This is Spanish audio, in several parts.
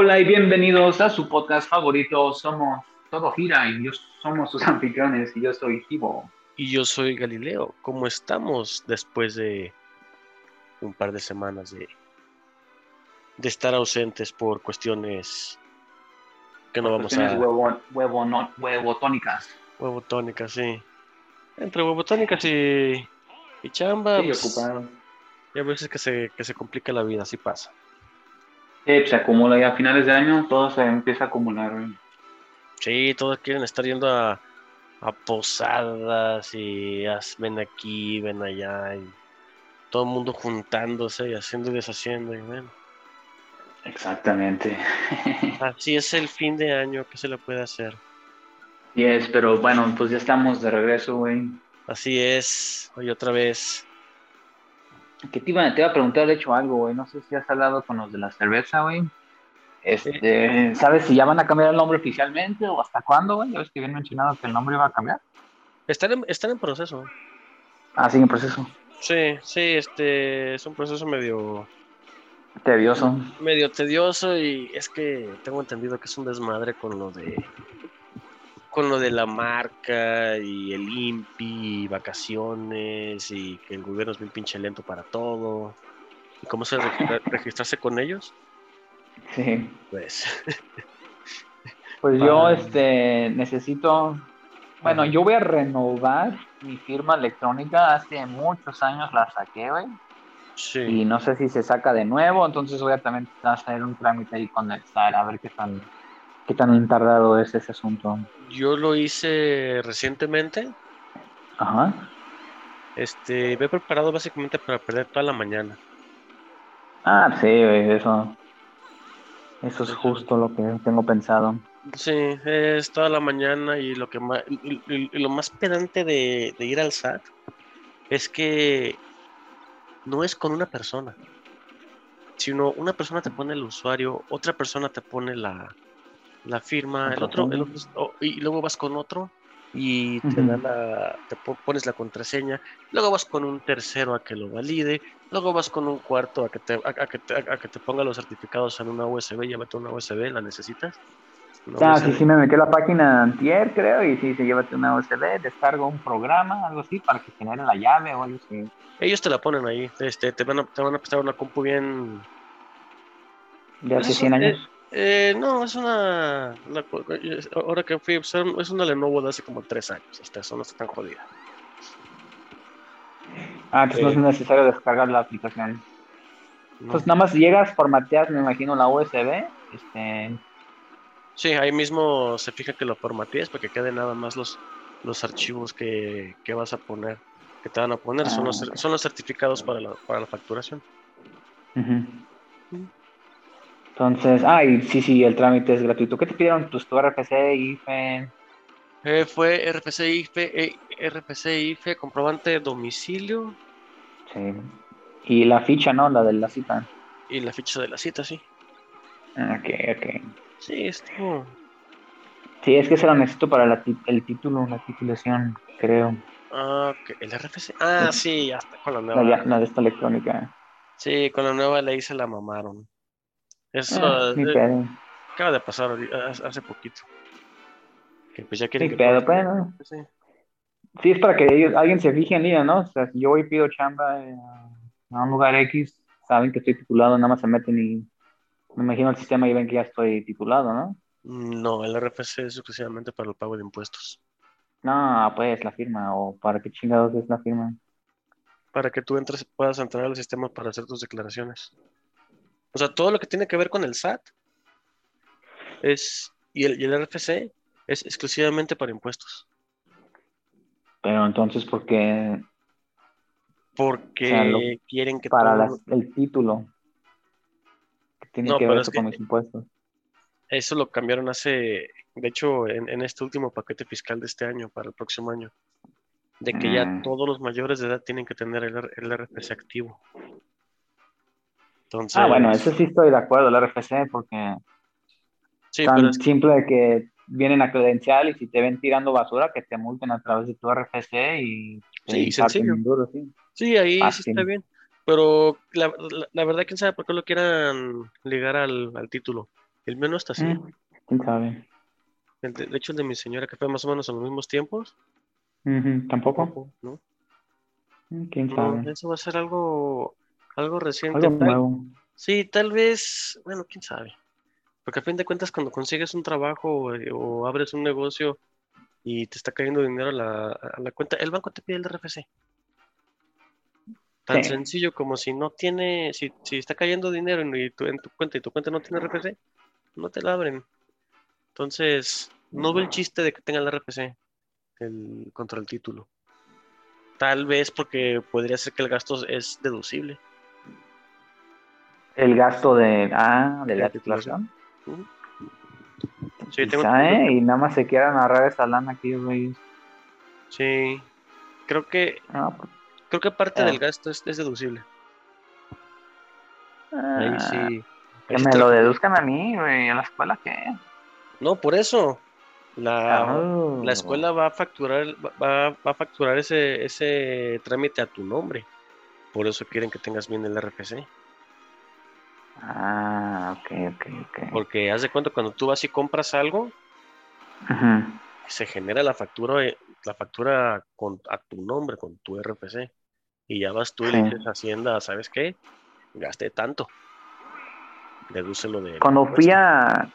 Hola y bienvenidos a su podcast favorito. Somos Todo Gira y yo somos sus anfitriones y yo soy Tibo. Y yo soy Galileo. ¿Cómo estamos después de un par de semanas de, de estar ausentes por cuestiones que no vamos a... Huevo, huevo, no, huevotónicas. Huevotónicas, sí. Entre huevotónicas y, y chamba, Sí, pues, ocupado. y a veces que se, que se complica la vida, así pasa. Sí, pues, se acumula y a finales de año todo se empieza a acumular. güey. Sí, todos quieren estar yendo a, a posadas y haz- ven aquí, ven allá, y todo el mundo juntándose y haciendo y deshaciendo. Y bueno, Exactamente. así es el fin de año, ¿qué se le puede hacer? Y es, pero bueno, pues ya estamos de regreso, güey. Así es, hoy otra vez. Que te iba, te iba a preguntar, de hecho, algo, güey. No sé si has hablado con los de la cerveza, güey. Este, ¿sabes si ya van a cambiar el nombre oficialmente o hasta cuándo, güey? Ya ves que habían mencionado que el nombre iba a cambiar. Están en, están en proceso. Ah, sigue en proceso. Sí, sí, este es un proceso medio, Tedioso. medio tedioso y es que tengo entendido que es un desmadre con lo de con lo de la marca y el INPI y vacaciones y que el gobierno es bien pinche lento para todo. ¿Y cómo se registra- registrarse con ellos? Sí. Pues Pues yo, Ah. este, necesito. Bueno, yo voy a renovar mi firma electrónica. Hace muchos años la saqué, güey. sí. Y no sé si se saca de nuevo. Entonces voy a también hacer un trámite ahí con el SAR a ver qué tan, qué tan tardado es ese asunto. Yo lo hice recientemente. Ajá. Este, me he preparado básicamente para perder toda la mañana. Ah, sí, eso. Eso es justo lo que tengo pensado. Sí, es toda la mañana y lo que más, y, y- y lo más pedante de, de ir al SAT es que no es con una persona, sino una persona te pone el usuario, otra persona te pone la, la firma, el otro, el otro- o- y luego vas con otro y te, da Ujú. la, te po- pones la contraseña, luego vas con un tercero a que lo valide, luego vas con un cuarto a que te, a, a que te, a que te ponga los certificados en una USB, llévate una USB, ¿la necesitas? Una Ah, sí, USB. sí, me metí a la página antier, creo, y sí, se llévate una USB, descargo un programa, algo así, para que genere la llave o algo así. Ellos te la ponen ahí, este, te van a, te van a prestar una compu bien... De hace Pues 100 eso, años. Eh, no, es una, ahora que fui, pues, es una Lenovo de hace como tres años, hasta eso no está tan jodida. Ah, entonces no eh, es necesario descargar la aplicación. ¿no? Entonces nada más llegas, formateas, me imagino, la USB, este, Sí, ahí mismo se fija que lo formatees para que queden nada más los, los archivos que, que vas a poner, que te van a poner, son, los, Ah, ok. son los certificados para la, para la facturación. ujú. Entonces, ah, y sí, sí, el trámite es gratuito. ¿Qué te pidieron? Pues tu RFC, IFE, Eh, fue RFC IFE, eh, RFC IFE, comprobante de domicilio sí. Y la ficha, ¿no? La de la cita. y la ficha de la cita, sí. Ah, Ok, ok. Sí, estuvo. Sí, es que se lo necesito para la el título, la titulación, creo. Ah, ok, el RFC. Ah, sí, ya está con la La, nueva. ya- la de esta electrónica. Sí, con la nueva ley se la mamaron. Eso Ah, ni eh, acaba de pasar ahori- hace poquito. Que pues ya quieren que Sí. sí es para que ellos- alguien se fije en ella, ¿no? O sea, si yo voy y pido chamba eh, a un lugar X, saben que estoy titulado, nada más se meten y me imagino el sistema y ven que ya estoy titulado, ¿no? No, el RFC es exclusivamente para el pago de impuestos. No, pues la firma, o para qué chingados es la firma. Para que tú entres, puedas entrar al sistema para hacer tus declaraciones. O sea, todo lo que tiene que ver con el SAT es, y el, y el RFC es exclusivamente para impuestos. Pero entonces, ¿por qué Porque O sea, lo- quieren que para todo- las- el título? ¿Qué tiene No, que ver es que- con mis impuestos? Eso lo cambiaron hace, de hecho, en, en este último paquete fiscal de este año, para el próximo año, de que ya Mm. todos los mayores de edad tienen que tener el, el RFC activo. Entonces, Ah, bueno, eso sí estoy de acuerdo, el RFC, porque sí, tan pero es- simple de que vienen a credencial y si te ven tirando basura, que te multen a través de tu RFC y Sí, sencillo. duro, sí. sí, ahí sí fácil. está bien. Pero la, la- la verdad, quién sabe por qué lo quieran ligar al, al título. El mío no está así. Mm, ¿Quién sabe? El de, de hecho, el de mi señora, que fue más o menos en los mismos tiempos. ¿Tampoco? ¿no? Mm, ¿Quién No, sabe? eso va a ser algo, algo reciente. Algo Tal- nuevo. Sí, tal vez, bueno, quién sabe. Porque a fin de cuentas, cuando consigues un trabajo o, o abres un negocio y te está cayendo dinero a la, a la cuenta, el banco te pide el RFC. Tan Sí. sencillo como si no tiene, si, si está cayendo dinero en, tu, en tu cuenta y tu cuenta no tiene RFC, no te la abren. Entonces, no veo el chiste de que tenga el RFC el, contra el título. Tal vez porque podría ser que el gasto es deducible. El gasto de, ah, de la la titulación. Sí, Quizá, ¿eh? Y nada más se quieran agarrar esa lana aquí, güey. Sí, creo que Ah, pues, creo que parte del gasto es, es deducible. Ahí ah. Que sí me lo deduzcan a mí, güey. ¿A la escuela qué? No, por eso. La, Ah. la escuela va a facturar, va, va a facturar ese, ese trámite a tu nombre. Por eso quieren que tengas bien el RFC. Ah, ok, ok, ok. Porque haz de cuenta cuando tú vas y compras algo, se genera la factura, eh, la factura con, a tu nombre, con tu RFC. Y ya vas tú y le dices a Hacienda, ¿sabes qué? Gasté tanto. Dedúcelo de. Cuando fui a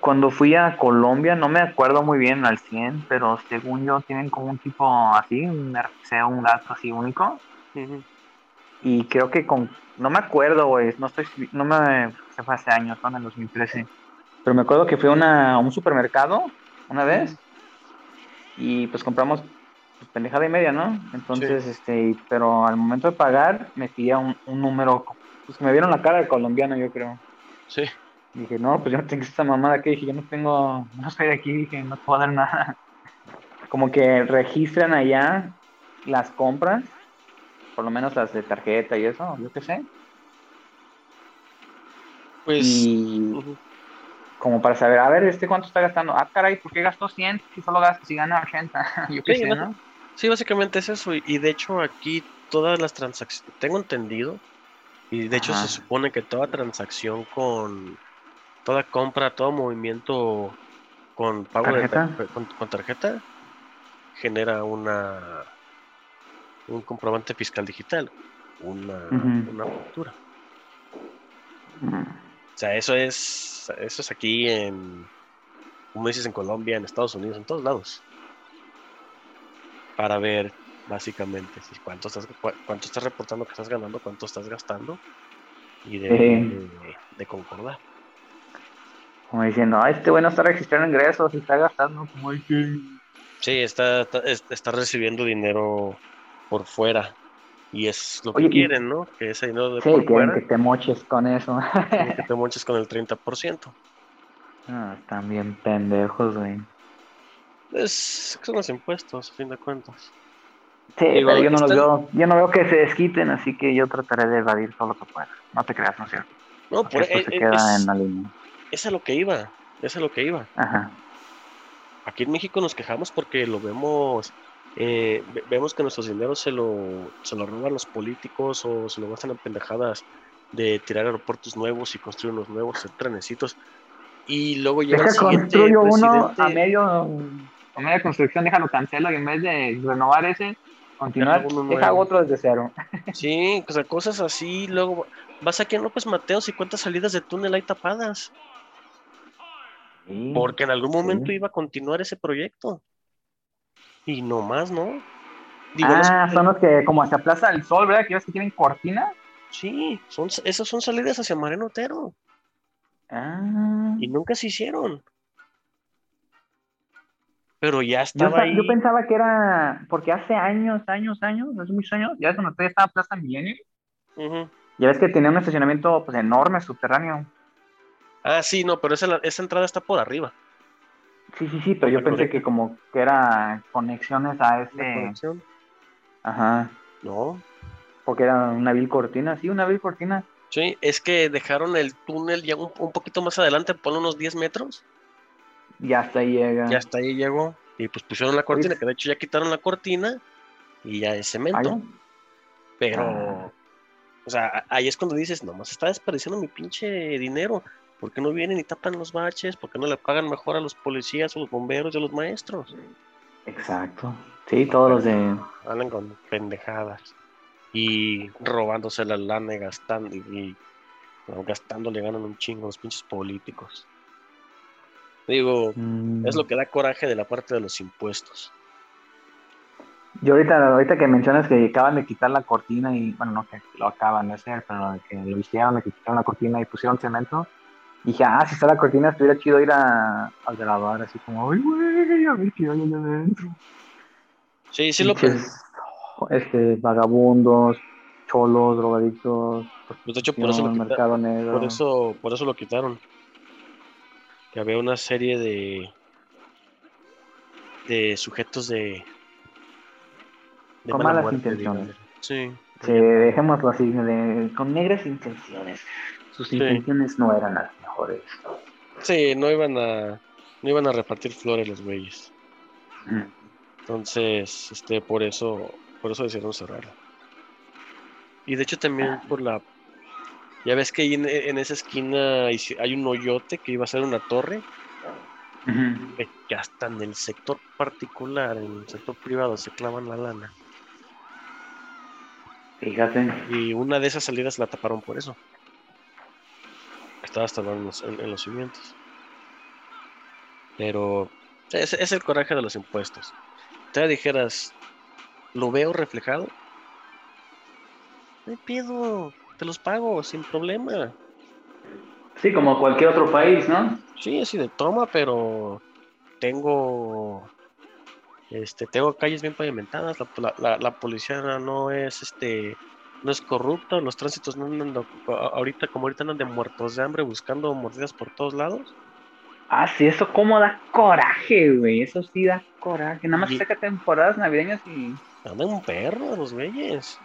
cuando fui a Colombia, no me acuerdo muy bien al 100, pero según yo tienen como un tipo así, un RFC, un gasto así único. Y creo que con, no me acuerdo, güey, no estoy, no me, se fue hace años, fue en el 2013. Pero me acuerdo que fui a, una, a un supermercado una vez y pues compramos pues, pendejada y media, ¿no? Entonces, este, pero al momento de pagar me pedía un, un número, pues que me vieron la cara de colombiano, yo creo. Sí. Y dije, no, pues yo no tengo esta mamada aquí. Dije, yo no tengo, no soy de aquí, dije, no puedo dar nada. Como que registran allá las compras, por lo menos las de tarjeta y eso, yo qué sé. Pues. Y como para saber, a ver, ¿este cuánto está gastando? Ah, caray, ¿por qué gastó 100? Si solo gasta, si gana 80. yo qué Sí, sé, ¿no? Sí, básicamente es eso. Y y de hecho, aquí todas las transacciones, tengo entendido, y de hecho Ajá. se supone que toda transacción con toda compra, todo movimiento con pago ¿Tarjeta? de con, con tarjeta genera una un comprobante fiscal digital, una, una factura. O sea, eso es eso es aquí en como dices en Colombia, en Estados Unidos, en todos lados. Para ver básicamente si cuánto estás cuánto estás reportando que estás ganando, cuánto estás gastando y de, Sí. de, de concordar. Como diciendo, ah, este güey no está registrando ingresos y está gastando como que... Sí, está, está, es- está recibiendo dinero por fuera y es lo Oye, que quieren, ¿no? Que ese dinero de Sí, por quieren fuera que te moches con eso. quieren que te monches con el 30%. Ah, están bien pendejos, güey. Es, son los impuestos, a fin de cuentas. Sí, Digo, pero yo no los veo, yo no veo que se desquiten, así que yo trataré de evadir todo lo que pueda. No te creas, no es cierto. No, por, Esto es, se queda es- en la línea. es a lo que iba, es a lo que iba. Ajá. Aquí en México nos quejamos porque lo vemos, eh, ve- vemos que nuestros dineros se lo, se lo roban los políticos o se lo gastan en pendejadas de tirar aeropuertos nuevos y construir unos nuevos, hacer trenecitos. Y luego llega el siguiente construyo uno a medio, a media construcción, déjalo cancelo y en vez de renovar ese, continuar, Deja otro desde cero. Sí, o sea, cosas así. Luego vas aquí en López Mateos y cuántas salidas de túnel hay tapadas. Sí. Porque en algún momento Sí. iba a continuar ese proyecto. Y no más, ¿no? Digo, ah, son los que como hacia Plaza del Sol, ¿verdad? Que ves que tienen cortina. Sí, son, esas son salidas hacia Mariano Otero. Ah. Y nunca se hicieron. Pero ya Yo, estaba sa- ahí. yo pensaba que era, porque hace años, años, años, hace muchos años, ya es todavía estaba Plaza Milenio, Ujú. ya ves que tenía un estacionamiento pues enorme, subterráneo. Ah, sí, no, pero esa, esa entrada está por arriba. Sí, sí, sí, pero yo pensé que como que era conexiones a ese, conexión. ajá, No. porque era una vil cortina, sí, una vil cortina. Sí, es que dejaron el túnel ya un, un poquito más adelante, ponle unos 10 metros. Y hasta ahí llega. Y hasta ahí llegó. Y pues pusieron la cortina, que de hecho ya quitaron la cortina y ya es cemento. Pero, Ah. o sea, ahí es cuando dices, nomás está desperdiciando mi pinche dinero. ¿Por qué no vienen y tapan los baches? ¿Por qué no le pagan mejor a los policías, a los bomberos y a los maestros? Exacto. Sí, todos los de... Hablan con pendejadas y robándose la lana y gastando y, gastando le ganan un chingo a los pinches políticos. Digo, Mm. es lo que da coraje de la parte de los impuestos. Yo ahorita, ahorita que mencionas que acaban de quitar la cortina y, bueno, no que lo acaban de hacer, pero que lo hicieron, que quitaron la cortina y pusieron cemento, dije, ah, si está la cortina, estuviera chido ir a, al grabar, así como, ay, güey, a ver qué hay allá adentro. Sí, sí lo Pinches, este, vagabundos, cholos, drogadictos, pues de hecho por eso, lo prostitución, quita- mercado negro. por eso por eso lo quitaron. Que había una serie de de sujetos de, de Con mala malas muerte, intenciones. digamos. Sí. Sí, dejémoslo así, de- con negras intenciones. Sus Sí. intenciones no eran las mejores. Sí, no iban a no iban a repartir flores los güeyes. Mm. Entonces, este, por eso, por eso decidieron cerrarla. Y de hecho también por la, ya ves que ahí en, en esa esquina hay, un hoyote que iba a ser una torre, que hasta en el sector particular, en el sector privado se clavan la lana. Fíjate. Y una de esas salidas la taparon por eso. Estaba hasta en los, en- en los cimientos. Pero es, es el coraje de los impuestos. Te dijeras, ¿lo veo reflejado? Hay pedo, te los pago sin problema. Sí, como cualquier otro país, ¿no? Sí, así de toma, pero tengo este tengo calles bien pavimentadas, la, la- la- la policía no es este no es corrupta, los tránsitos no andan ahorita como ahorita andan de muertos de hambre buscando mordidas por todos lados. Ah, sí, eso como da coraje, güey. Eso sí da coraje. Nada más Y- saca temporadas navideñas y... Andan un perro los güeyes.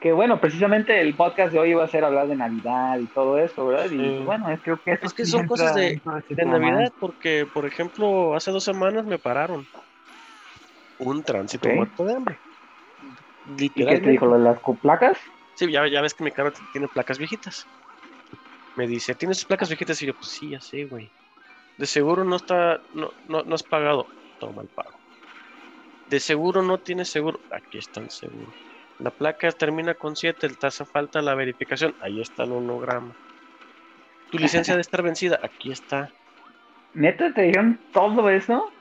Que bueno, precisamente el podcast de hoy iba a ser hablar de Navidad y todo eso, ¿verdad? Y bueno, creo que eso Es que sí son entra cosas de- ese De tema. Navidad, porque por ejemplo, hace dos semanas me pararon un tránsito muerto de hambre. ¿Y qué te dijo? ¿Lo de las placas? Sí, ya, ya ves que mi carro tiene placas viejitas. Me dice, ¿tienes placas viejitas? Y yo, pues sí, ya sé, güey. De seguro no está, no, no, no has pagado. Toma el pago. De seguro no tienes seguro. Aquí está el seguro. La placa termina con 7, te hace falta la verificación. Ahí está el honograma. Tu licencia de estar vencida. Aquí está. ¿Neta te dijeron todo eso?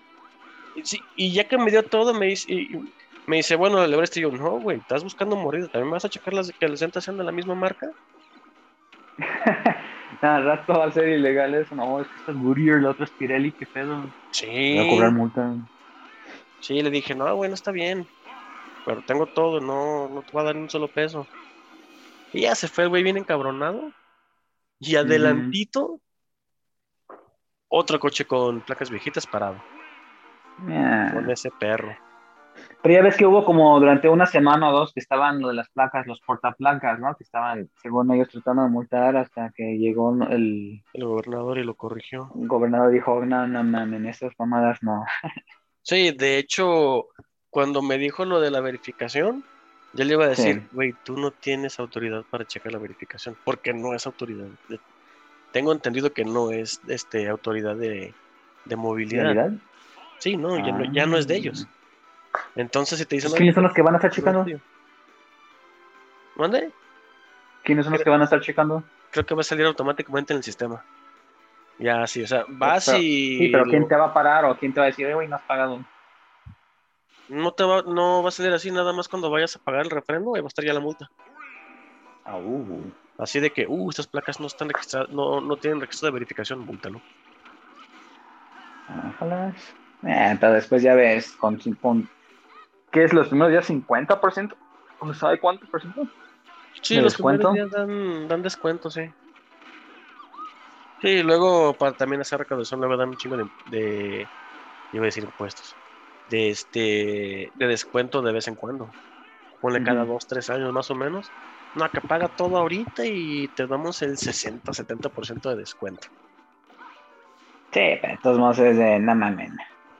Sí, y ya que me dio todo, me dice, y- y me dice bueno, le este y yo, no, güey, estás buscando morir. ¿También vas a checar las que las llantas sean de la misma marca? Nada, rato va a ser ilegal eso. No, es que esta es Goodyear, la otra es Pirelli, qué pedo. Sí. Voy a cobrar multa. Sí, le dije, no, bueno, está bien. Pero tengo todo, no, no te va a dar ni un solo peso. Y ya se fue el güey bien encabronado. Y adelantito, otro coche con placas viejitas parado. Con ese perro. Pero ya ves que hubo como durante una semana o dos que estaban lo de las placas, los portaplacas, ¿no? Que estaban, según ellos, tratando de multar hasta que llegó el El gobernador y lo corrigió. gobernador dijo, no, no mames, esas mamadas no. Sí, de hecho, cuando me dijo lo de la verificación, yo le iba a decir, Sí. güey, tú no tienes autoridad para checar la verificación, porque no es autoridad. de- Tengo entendido que no es este autoridad de, de movilidad. ¿Realidad? Sí, no, ya no, ya no es de ellos. Entonces, si te dicen... ¿Quiénes son los que van a estar "Oye, checando? tío". ¿Mande? ¿Quiénes son los que van a estar checando? Creo que va a salir automáticamente en el sistema. Ya, sí, o sea, vas y... Sí, pero ¿quién te va a parar o quién te va a decir, "Eh, güey, no has pagado? No, te va, no va a salir así nada más cuando vayas a pagar el refrendo, ahí va a estar ya la multa. Ah, uh. Así de que, uh, estas placas no están registradas, no, no tienen registro de verificación, múltalo. Ojalá. Eh, pero después ya ves, con, con ¿qué es los primeros días? ¿50%? ¿No sabe cuánto por ciento? Sí, ¿De los descuento? primeros días dan, dan descuento, sí. Sí, luego para también hacer recaudación, luego dan un chingo de, de iba a decir impuestos, de este, de descuento de vez en cuando. Ponle cada dos, tres años más o menos. No, que paga todo ahorita y te damos el 60, 70% de descuento. Sí, pero de todos modos es de, no mames,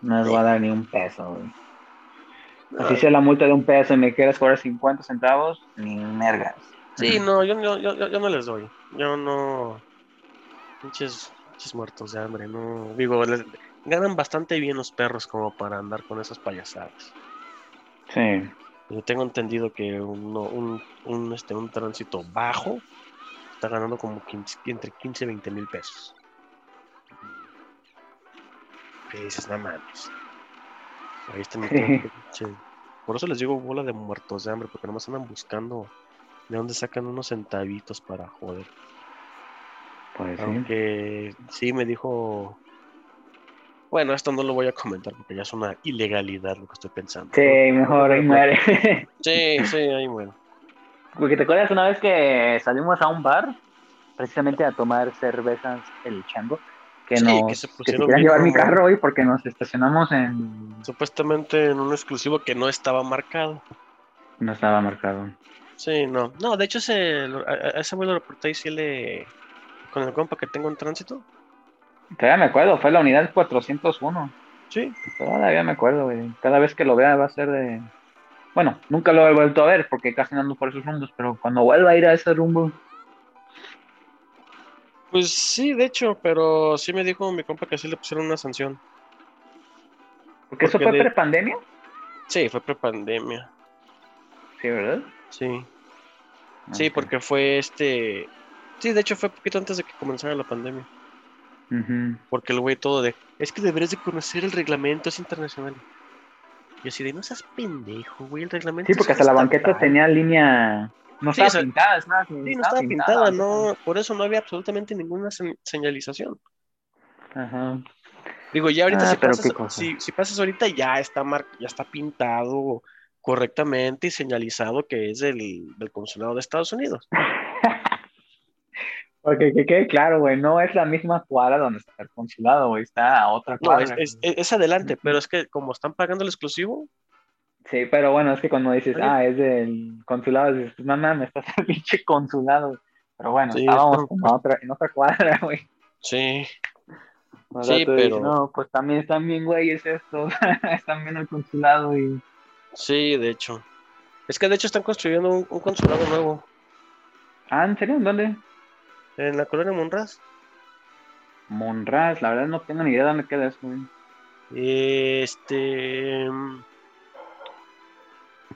no les voy a dar ni un peso, güey. Así sea la multa de un peso y me quieres cobrar 50 centavos, ni mergas. Sí, no, yo, yo, yo, yo no les doy. Yo no. Pinches, pinches muertos de hambre, no. Digo, les- ganan bastante bien los perros como para andar con esas payasadas. Sí. Yo tengo entendido que uno- un, un, este, un tránsito bajo está ganando como 15 entre 15 y 20 mil pesos. ¿Qué dices? No mames. Ahí está mi. Por eso les digo bola de muertos de hambre, porque nomás andan buscando de dónde sacan unos centavitos para joder. Pues. Aunque sí me dijo. Bueno, esto no lo voy a comentar porque ya es una ilegalidad lo que estoy pensando. Sí, mejor ahí muere. Sí, sí, ahí muero. Porque te acuerdas una vez que salimos a un bar, precisamente a tomar cervezas el chango, que Sí, nos que se que se bien llevar mi carro hoy porque nos estacionamos en Supuestamente en un exclusivo que no estaba marcado. no estaba marcado. Sí, no. No, de hecho, ese, a, ese lo reporté y sí le. Con el compa que tengo en tránsito. Todavía me acuerdo, fue la unidad 401. Sí. Todavía me acuerdo, güey. Cada vez que lo vea va a ser de bueno, nunca lo he vuelto a ver porque casi no ando por esos rumbos, pero cuando vuelva a ir a ese rumbo, Pues sí, de hecho, pero sí me dijo mi compa que sí le pusieron una sanción. porque eso fue de- prepandemia, Sí, fue prepandemia. sí, ¿verdad? Sí. Sí, Ok. porque fue este. Sí, de hecho fue poquito antes de que comenzara la pandemia. Ujú. Porque el güey todo de. Es que deberías de conocer el reglamento, es internacional. Y así de, no seas pendejo, güey, el reglamento. Sí, porque hasta la banqueta estatal". tenía línea. No Sí, estaba sea, pintada, estaba, Sí, no estaba pintada, no, por eso no había absolutamente ninguna se- señalización. Ajá. Digo, ya ahorita Ah, si, pasas, si, si pasas ahorita ya está mar- ya está pintado correctamente y señalizado que es del, del consulado de Estados Unidos. Porque que quede claro, güey, no es la misma cuadra donde está el consulado, güey, está a otra No, cuadra. es, es- es adelante, pero es que como están pagando el exclusivo, Sí, pero bueno, es que cuando dices, Oye. ah, es del consulado, dices, pues no mames, estás el pinche consulado. Pero bueno, Sí, estábamos a otra, en otra cuadra, güey. sí, O Sí, dices, pero- no, pues también están bien güeyes estos, están bien el consulado y... sí, de hecho. Es que de hecho están construyendo un, un consulado nuevo Ah, ¿en serio? ¿En dónde? en la colonia Monraz. Monraz, la verdad no tengo ni idea de dónde queda eso, güey. Este.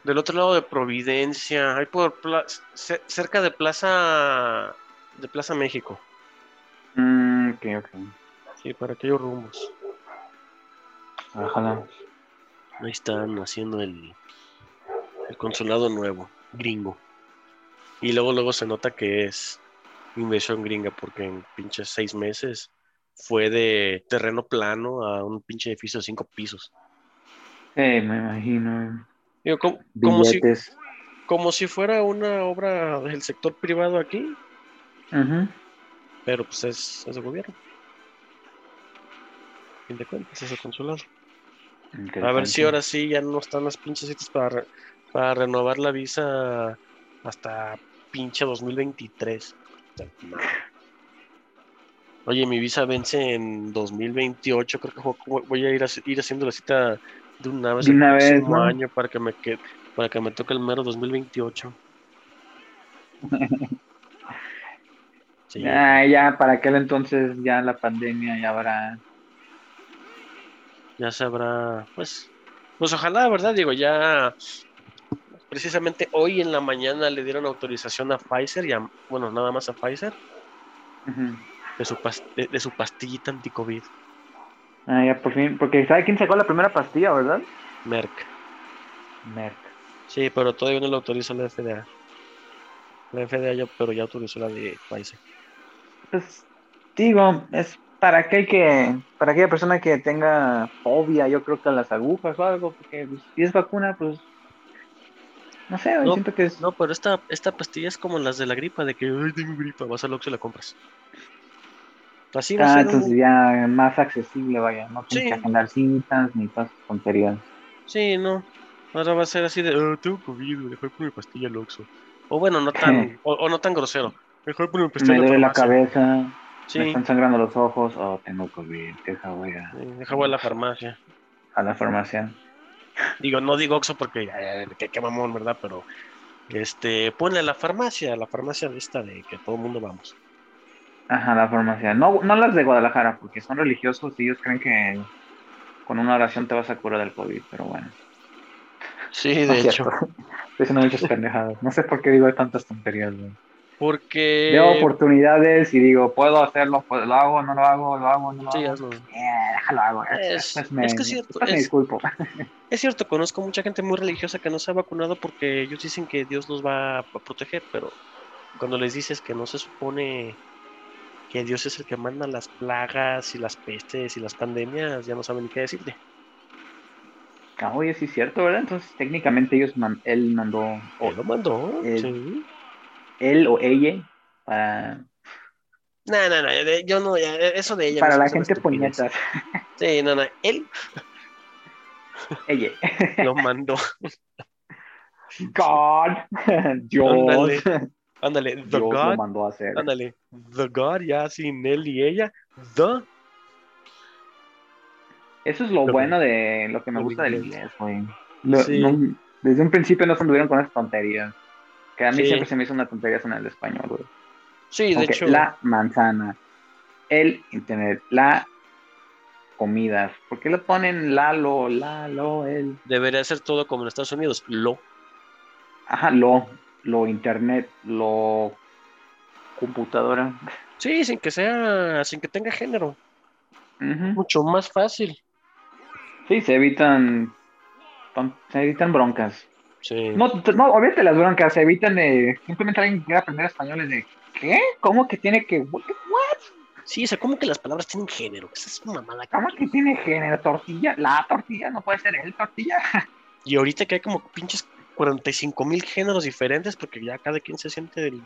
Del otro lado de Providencia, hay por cerca de Plaza de Plaza México. Mm, ok, ok. Sí, para aquellos rumbos. Ojalá. Ahí están haciendo el, el consulado nuevo, gringo. Y luego luego se nota que es inversión gringa porque en pinches seis meses fue de terreno plano a un pinche edificio de cinco pisos. Sí, me imagino. Digo, como, como si, como si fuera una obra del sector privado aquí, pero pues es, es de gobierno. A fin de cuentas, es el consulado. A ver si ahora sí ya no están las pinches citas para, para renovar la visa hasta pinche 2023. O sea, no. Oye, mi visa vence en 2028, creo que voy a ir, a, ir haciendo la cita de una vez De el una vez, próximo ¿no? año para que me quede, para que me toque el mero 2028. Sí, Ya, ya, para aquel entonces ya la pandemia ya habrá... ya sabrá, pues, pues ojalá, ¿verdad? Digo, ya precisamente hoy en la mañana le dieron autorización a Pfizer, ya, bueno, nada más a Pfizer, de su, de, de su pastillita anti-COVID, Ah, ya por fin, porque ¿sabe quién sacó la primera pastilla, verdad? Merck. Merck. Sí, pero todavía no lo autoriza la FDA. La FDA ya, pero ya autorizó la de Pfizer. Pues digo, es para aquel que, para aquella persona que tenga fobia, yo creo que a las agujas o algo, porque pues, si es vacuna, pues no sé, No, siento que es No, pero esta, esta pastilla es como las de la gripa, de que, ay, tengo gripa, vas al Oxxo y la compras. Así ah, entonces un- ya más accesible, vaya, no tienes Sí. que agendar citas ni todas tonterías. Sí, no. Ahora va a ser así de, "Ah, tengo COVID, dejé por mi pastilla al Oxxo. O bueno, no tan, o, o no tan grosero. Mejor por mi pastilla Me duele la cabeza, me están sangrando los ojos, o tengo COVID, deja voy a, deja voy a la farmacia. a la farmacia. Digo, no digo Oxxo porque, ay, qué, qué mamón, ¿verdad? Pero, este, ponle a la farmacia, a la farmacia esta de que todo el mundo vamos. Ajá, la formación. No, no las de Guadalajara, porque son religiosos y ellos creen que con una oración te vas a curar del COVID, pero bueno. Sí, No de es hecho. Estoy haciendo muchas pendejadas. No sé por qué digo tantas tonterías, güey. Porque. Veo oportunidades y digo, puedo hacerlo, puedo- lo hago, no lo hago, lo hago, no lo Sí, hago. hazlo. Eh, déjalo hago. Es- me, es que es cierto, me es- disculpo. Es cierto, conozco mucha gente muy religiosa que no se ha vacunado porque ellos dicen que Dios los va a proteger, pero cuando les dices que no se supone que Dios es el que manda las plagas y las pestes y las pandemias, ya no saben ni qué decirte. Ah, oye, sí es cierto, ¿verdad? Entonces, técnicamente ellos man- él mandó, o ¿O lo mandó? Eh, Sí. él o ella, para, No, no, no, yo no, ya, eso de ella. para la gente puñetas. Sí, no, no, él Ella. lo mandó. God. Dios. Ándale. Ándale, The Dios lo God, mandó a hacer. ándale, The God, ya sin él y ella, The Eso es lo Lo bueno de lo que me lo gusta del inglés. güey. Lo- Sí. no- desde un principio no se anduvieron con esas tonterías. Que a mí Sí. siempre se me hizo una tontería en el español, güey. Sí, de hecho. la manzana, el internet, la comida. ¿Por qué le ponen la, lo, la, lo, el? Debería ser todo como en Estados Unidos, lo. Ajá, lo, lo internet, lo computadora. Sí, sin que sea, sin que tenga género. Mucho más fácil. Sí, se evitan, se evitan broncas. Sí. No, no, olvídate las broncas, se evitan de simplemente alguien que quiera aprender español es de ¿qué? ¿Cómo que tiene que what? Sí, o sea, como que las palabras tienen género. Esa es mamada. ¿Cómo que tiene género? ¿Tortilla? ¿La tortilla? ¿No puede ser el tortilla? Y ahorita que hay como pinches 45 mil géneros diferentes, porque ya cada quien se siente del.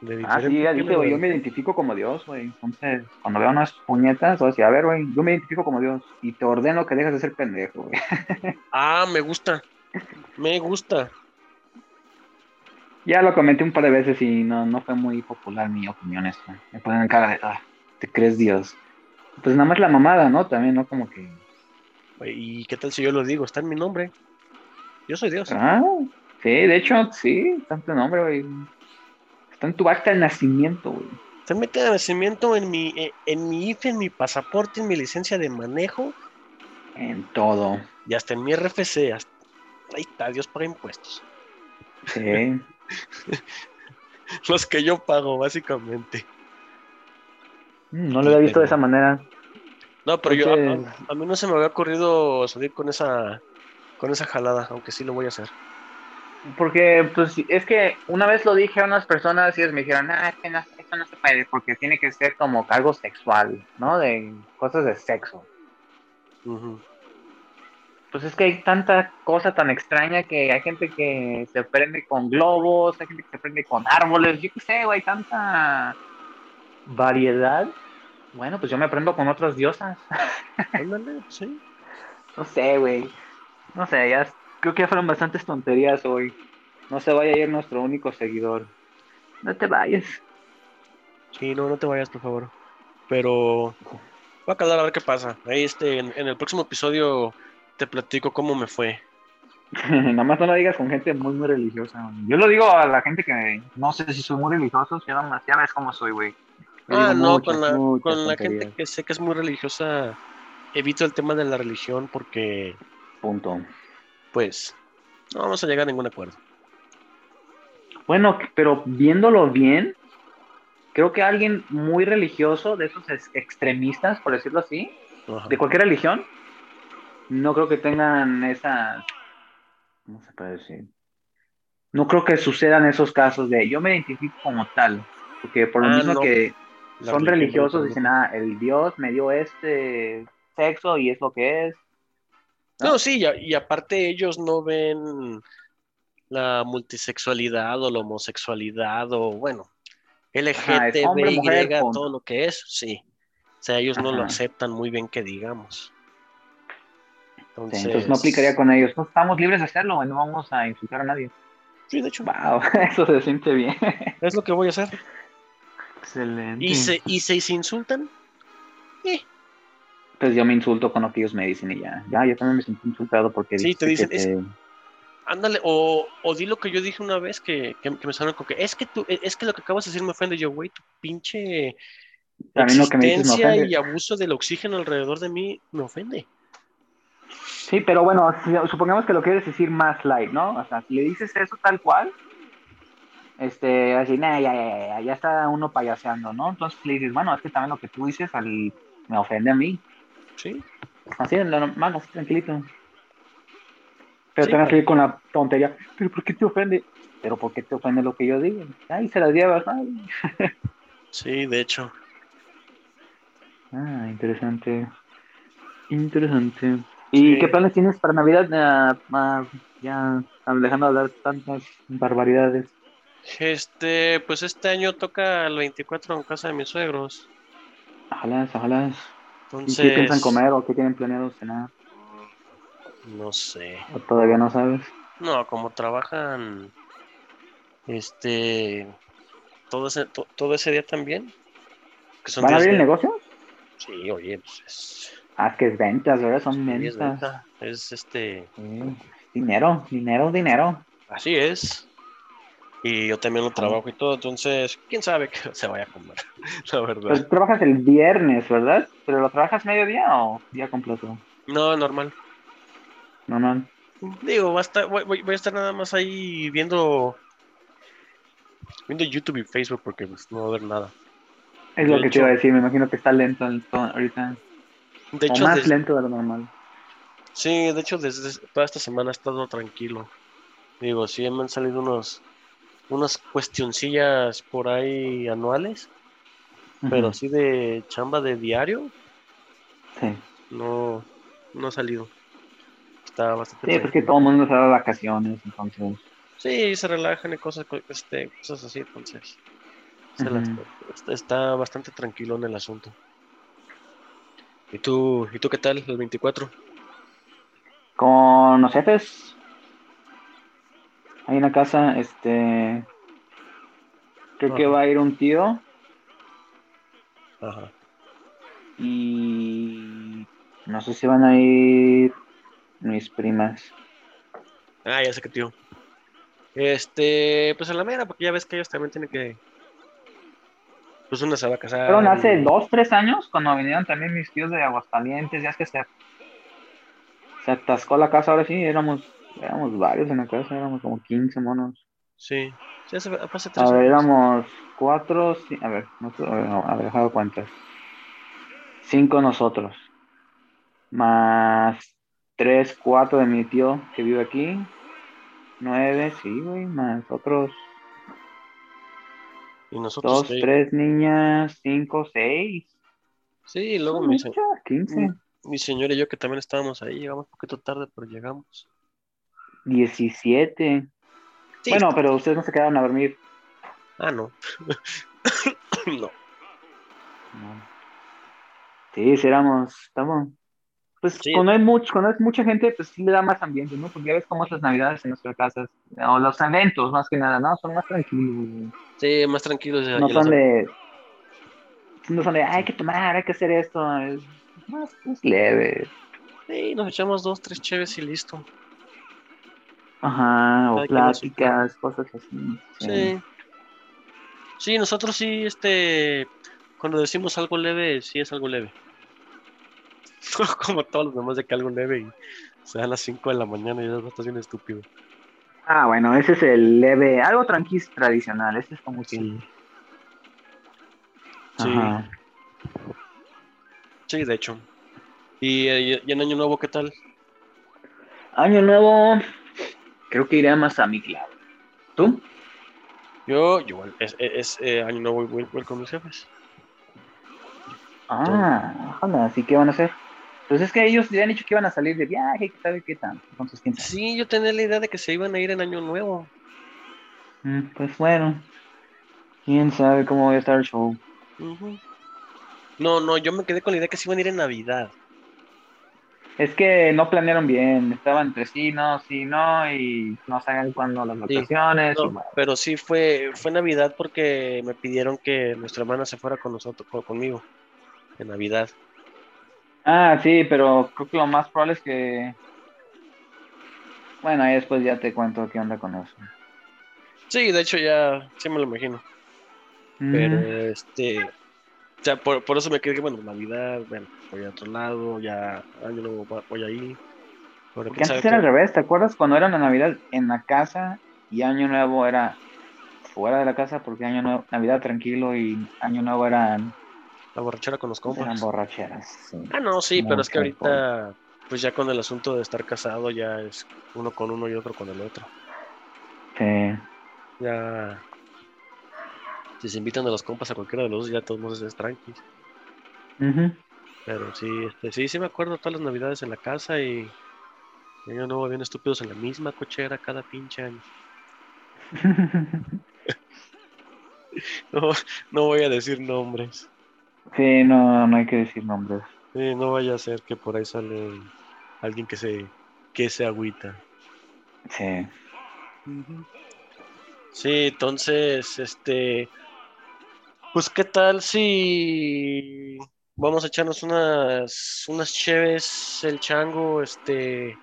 De Ah, sí, ya yo me identifico como Dios, güey. Entonces, cuando veo unas puñetas, voy a decir, a ver, güey, yo me identifico como Dios y te ordeno que dejes de ser pendejo, güey. Ah, me gusta. Me gusta. Ya lo comenté un par de veces y no, no fue muy popular mi opinión esta. Me ponen en cara de, ah, ¿te crees Dios? Pues nada más la mamada, ¿no? También, ¿no? Como que, ¿Y qué tal si yo lo digo? Está en mi nombre. Yo soy Dios. ah, sí, de hecho, sí, está en tu nombre, güey. Está en tu acta de nacimiento, güey. Está en mi acta de nacimiento, en mi, eh, en mi IFE, en mi pasaporte, en mi licencia de manejo En todo. y hasta en mi RFC. hasta- Ahí está, Dios paga impuestos. Sí. Los que yo pago, básicamente. Mm, No lo había visto de esa manera. No, pero yo, a- a mí no se me había ocurrido salir con esa, con esa jalada, aunque sí lo voy a hacer. Porque, pues, es que una vez lo dije a unas personas y ellos me dijeron, ah, es que no, se puede, porque tiene que ser como algo sexual, ¿no? De cosas de sexo. Pues es que hay tanta cosa tan extraña que hay gente que se prende con globos, hay gente que se prende con árboles, yo qué sé, güey, tanta variedad. Bueno, pues yo me prendo con otras diosas. Sí. No sé, güey. No sé, ya creo que ya fueron bastantes tonterías hoy. No se vaya a ir nuestro único seguidor. No te vayas. Sí, no, no te vayas, por favor. Pero voy a calar a ver qué pasa. Ahí este, en, en el próximo episodio te platico cómo me fue. Nada más no lo digas con gente muy, muy religiosa. güey. Yo lo digo a la gente que no sé si soy muy religioso, ya, nada más- ya ves cómo soy, güey. Ah, no, muchas, con la, con la gente que sé que es muy religiosa, evito el tema de la religión porque, Punto. pues, no vamos a llegar a ningún acuerdo. Bueno, pero viéndolo bien, creo que alguien muy religioso, de esos ex- extremistas, por decirlo así, Ajá. de cualquier religión, no creo que tengan esa, ¿cómo se puede decir? No creo que sucedan esos casos de yo me identifico como tal, porque por lo Ah, mismo no. que La son religiosos, dicen, ah, el Dios me dio este sexo y es lo que es. No, sí, y, y aparte ellos no ven la multisexualidad o la homosexualidad o, bueno, punto. todo lo que es, sí. O sea, ellos no lo aceptan muy bien que digamos. Sí, Entonces, no aplicaría con ellos. No estamos libres de hacerlo, no vamos a insultar a nadie. Sí, de hecho, Wow, eso se siente bien. es lo que voy a hacer. Excelente. Y se, y se, se insultan, eh, Pues yo me insulto con lo que ellos me dicen y ya. Ya, yo también me siento insultado porque Sí, te dicen, que es- Ándale, o, o di lo que yo dije una vez que, que, que me salió con que es que tú, es que lo que acabas de decir me ofende. Yo, güey, tu pinche También lo que me dices me existencia ofende. y abuso del oxígeno alrededor de mí me ofende. Sí, pero bueno, supongamos que lo quieres decir más light, ¿no? O sea, si le dices eso tal cual, este, así, nah, ya, ya, ya, ya está uno payaseando, ¿no? Entonces le dices, bueno, es que también lo que tú dices al- me ofende a mí. Sí, Así, lo normal, así tranquilito. Pero Sí, tengas que pero- ir con la tontería, ¿pero por qué te ofende? ¿Pero por qué te ofende lo que yo digo? Ay, se las llevas, ay. sí, de hecho. Ah, interesante. Interesante. ¿Y Sí. qué planes tienes para Navidad? Ah, ah, ya dejando de hablar tantas barbaridades. Este, pues este año toca el 24 en casa de mis suegros. Ojalá, ojalá. ¿Y qué piensan comer o qué tienen planeado cenar? no sé. ¿O todavía no sabes? No, como trabajan, este, todo ese, to- todo ese día también. Que son ¿Van a abrir el de- negocio? Sí, oye, pues es, Ah, es que es ventas, ¿verdad? Son sí, es ventas. es este, Sí. Dinero, dinero, dinero. así es. Y yo también lo trabajo y todo, entonces, quién sabe qué se vaya a comer, la verdad. Pero trabajas el viernes, ¿verdad? ¿Pero lo trabajas mediodía o día completo? No, normal. Normal. Digo, va a estar, voy, a estar nada más ahí viendo, viendo YouTube y Facebook porque pues, no va a haber nada. Es lo que te hecho- iba a decir, me imagino que está lento el to- ahorita. De o hecho, más lento de lo normal. Sí, de hecho, desde toda esta semana ha estado tranquilo. Digo, sí me han salido unos unas cuestioncillas por ahí anuales, pero así de chamba de diario, Sí. no, no ha salido. Está bastante Sí, porque tranquilo. todo el mundo se de vacaciones, entonces. Sí, se relajan y cosas, co- este, cosas así, entonces. Ujú. está, está bastante tranquilo en el asunto. ¿Y tú, ¿y tú qué tal, el 24? Con los jefes. Hay una casa, este. Creo que va a ir un tío Ajá. y. No sé si van a ir mis primas. Ah, ya sé que tío. Este, pues en la mera, porque ya ves que ellos también tienen que. Pues una se va a casar. Fueron hace y- dos, tres años cuando vinieron también mis tíos de Aguascalientes. Ya es que se, se atascó la casa. Ahora sí, éramos, éramos varios en la casa, éramos como 15 monos. Sí, sí, hace, hace tres A ver, años. éramos cuatro, sí, a ver, no, a ver, no, a ver, dejado cuentas. Cinco nosotros, más tres, cuatro de mi tío que vive aquí, nueve, sí, güey, más otros Y nosotros. dos, tres niñas, cinco, seis, Sí, y luego mi, se- muchas, mi señor y yo que también estábamos ahí, llegamos un poquito tarde, pero llegamos. Diecisiete. Sí. Bueno, pero ustedes no se quedaron a dormir. Ah, no. no. No. Sí, sí éramos, estamos. Pues Sí. cuando hay mucho, cuando es mucha gente, pues sí le da más ambiente, ¿no? Porque ya ves cómo es las navidades en nuestras casas, o los eventos más que nada, ¿no? Son más tranquilos. Sí, más tranquilos. no son de, no son de, "Ay, hay que tomar, hay que hacer esto, es más, más leve. Sí, nos echamos dos, tres cheves y listo. Ajá, o a pláticas, cosas así. Sí. Sí, nosotros sí, este, cuando decimos algo leve, sí es algo leve. Como todos los demás de que algo leve y se dan las 5 de la mañana y ya estás bien estúpido. Ah, bueno, ese es el leve, algo tranquilo tradicional, ese es como que... Sí. Sí. Ajá. Sí, de hecho. ¿Y, y en Año Nuevo qué tal? Año nuevo, creo que iré a Mazamitla. ¿Tú? Yo, yo igual, es, es, es, eh, Año Nuevo y voy, voy con mis jefes. Ah, ojalá, ¿sí qué van a hacer? Pues es que ellos ya han dicho que iban a salir de viaje, que sabe qué tal. Entonces, quién sabe. Sí, yo tenía la idea de que se iban a ir en Año Nuevo. Mm, Pues bueno, quién sabe cómo va a estar el show. No, no, yo me quedé con la idea que se iban a ir en Navidad. Es que no planearon bien, estaban entre sí, no, sí, no, y no saben cuándo las vacaciones. No, pero sí fue, fue Navidad porque me pidieron que nuestra hermana se fuera con nosotros, con- conmigo, en Navidad. Ah, sí, pero creo que lo más probable es que Bueno, ahí después ya te cuento qué onda con eso. Sí, de hecho ya, sí me lo imagino. Pero este, o sea, por, por eso me quedé que, bueno, Navidad, bueno, voy a otro lado, ya año nuevo va- voy ahí. Pero Porque antes era al revés, ¿te acuerdas cuando era la Navidad en la casa y Año Nuevo era fuera de la casa? Porque Año Nuevo, Navidad tranquilo y Año Nuevo eran, la borrachera con los eran compas. borracheras. sí. Ah, no, sí, pero es que ahorita, pues ya con el asunto de estar casado, ya es uno con uno y otro con el otro. Sí. Ya, si se invitan a los compas a cualquiera de los dos, ya todos modos es tranqui. Pero sí, este, sí, sí me acuerdo todas las navidades en la casa y y año nuevo bien estúpidos en la misma cochera cada pinche año. No, no voy a decir nombres. sí, no, no hay que decir nombres. Sí, no vaya a ser que por ahí sale alguien que se, que se agüita. Sí. Sí, entonces, este, pues qué tal si vamos a echarnos unas, unas cheves, el chango, este,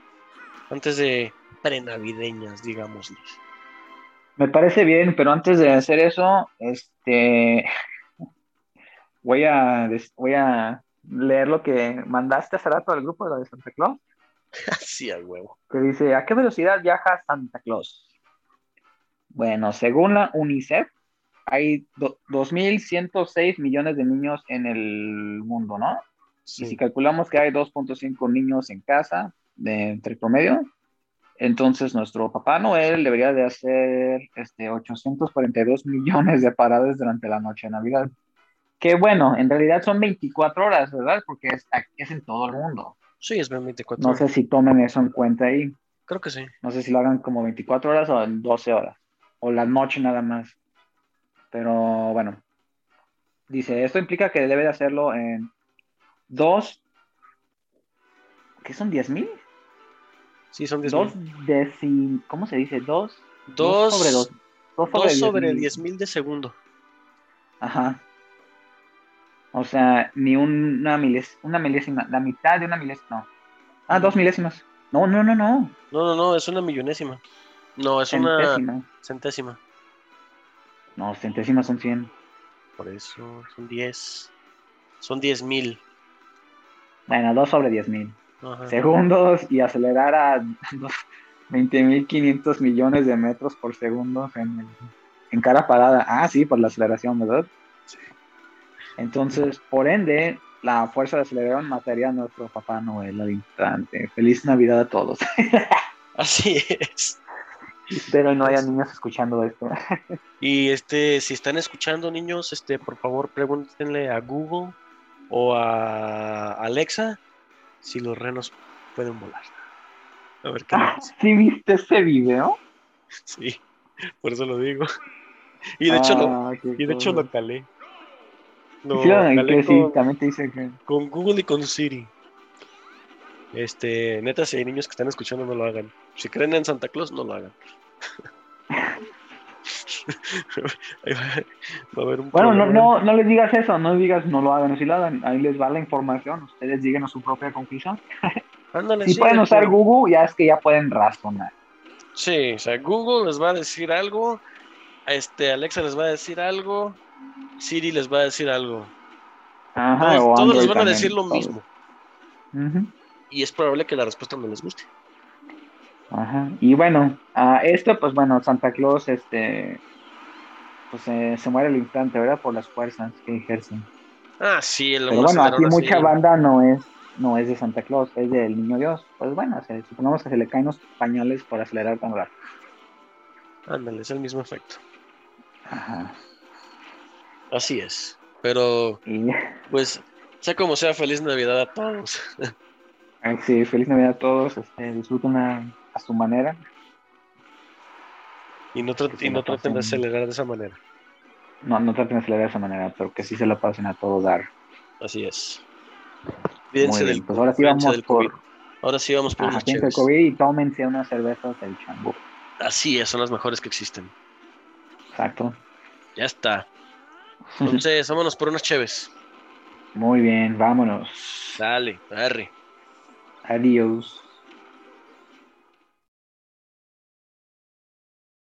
antes de prenavideñas, digámosle. Me parece bien, pero antes de hacer eso, este, voy a, voy a leer lo que mandaste hace rato al grupo de la de Santa Claus, Así a huevo. que dice, ¿a qué velocidad viaja Santa Claus? Bueno, según la UNICEF, hay do- 2.106 millones de niños en el mundo, ¿no? Y si Sí. calculamos que hay 2.5 niños en casa, de, entre promedio, entonces nuestro Papá Noel debería de hacer este, 842 millones de paradas durante la noche de Navidad. Que bueno, en realidad son 24 horas, ¿verdad? Porque es, es en todo el mundo. Sí, es 24 No sé si tomen eso en cuenta ahí. Creo que sí. No sé si lo hagan como 24 horas o en 12 horas. O la noche nada más. Pero bueno. Dice, esto implica que debe de hacerlo en dos... ¿Qué son 10 mil? Sí, son 10 Dos deci... ¿Cómo se dice? Dos, Dos, sobre dos. Dos sobre, dos sobre 10.000. 10 mil de segundo. Ajá. O sea, ni una, miles, una milésima, la mitad de una milésima, no. Ah, dos milésimas. No, no, no, no. No, no, no, es una millonésima. No, es una Centésima. No, centésimas son 100. Por eso son 10. Son 10 mil. Bueno, dos sobre 10 mil. Segundos y acelerar a 20.500 millones de metros por segundo en, en cada parada. Ah, sí, por la aceleración, ¿verdad? Sí. Entonces, por ende, la fuerza de aceleración mataría a nuestro Papá Noel al instante. Feliz Navidad a todos. Así es. Espero no haya niños escuchando esto. Y este, si están escuchando, niños, este, por favor, pregúntenle a Google o a Alexa si los renos pueden volar. A ver qué dice. ¿Sí viste ese video? Sí, por eso lo digo. Y de hecho lo, Ah, y de hecho lo calé. Lo Sí, calé sí, también te dice que... con Google y con Siri. Este, neta, si hay niños que están escuchando, no lo hagan. Si creen en Santa Claus, no lo hagan. Ahí va, va a haber un Bueno, no, no, no les digas eso, no digas no lo hagan, si lo hagan, ahí les va la información, ustedes lleguen a su propia conclusión. Ándale, Si sí, pueden de usar Google, ya es que ya pueden razonar. Sí, o sea, Google les va a decir algo, este, Alexa les va a decir algo, Siri les va a decir algo. Ajá, Todos, les van a decir lo todos. mismo. Y es probable que la respuesta no les guste. Ajá. Y bueno, a esto, pues bueno, Santa Claus, este, pues eh, se muere al instante, ¿verdad? Por las fuerzas que ejercen. Ah, sí, el Pero bueno, aquí mucha banda no es, no es de Santa Claus, es del Niño Dios. Pues bueno, se- supongamos que se le caen los pañales por acelerar tan rápido. Ándale, es el mismo efecto. Ajá. Así es. Pero, Y pues, sea como sea, feliz Navidad a todos. sí, feliz Navidad a todos, este, disfruten a, a su manera. Y no, y traten de acelerar de esa manera. No, no traten de acelerar de esa manera, pero que sí se la pasen a todo dar. Así es. Cuídense del, pues ahora sí vamos del por- COVID. Ahora sí vamos por unas. COVID y tómense unas cervezas del chango. Así es, son las mejores que existen. Exacto. Ya está. Entonces, vámonos por unas cheves. Muy bien, vámonos. Dale, arre. Adiós.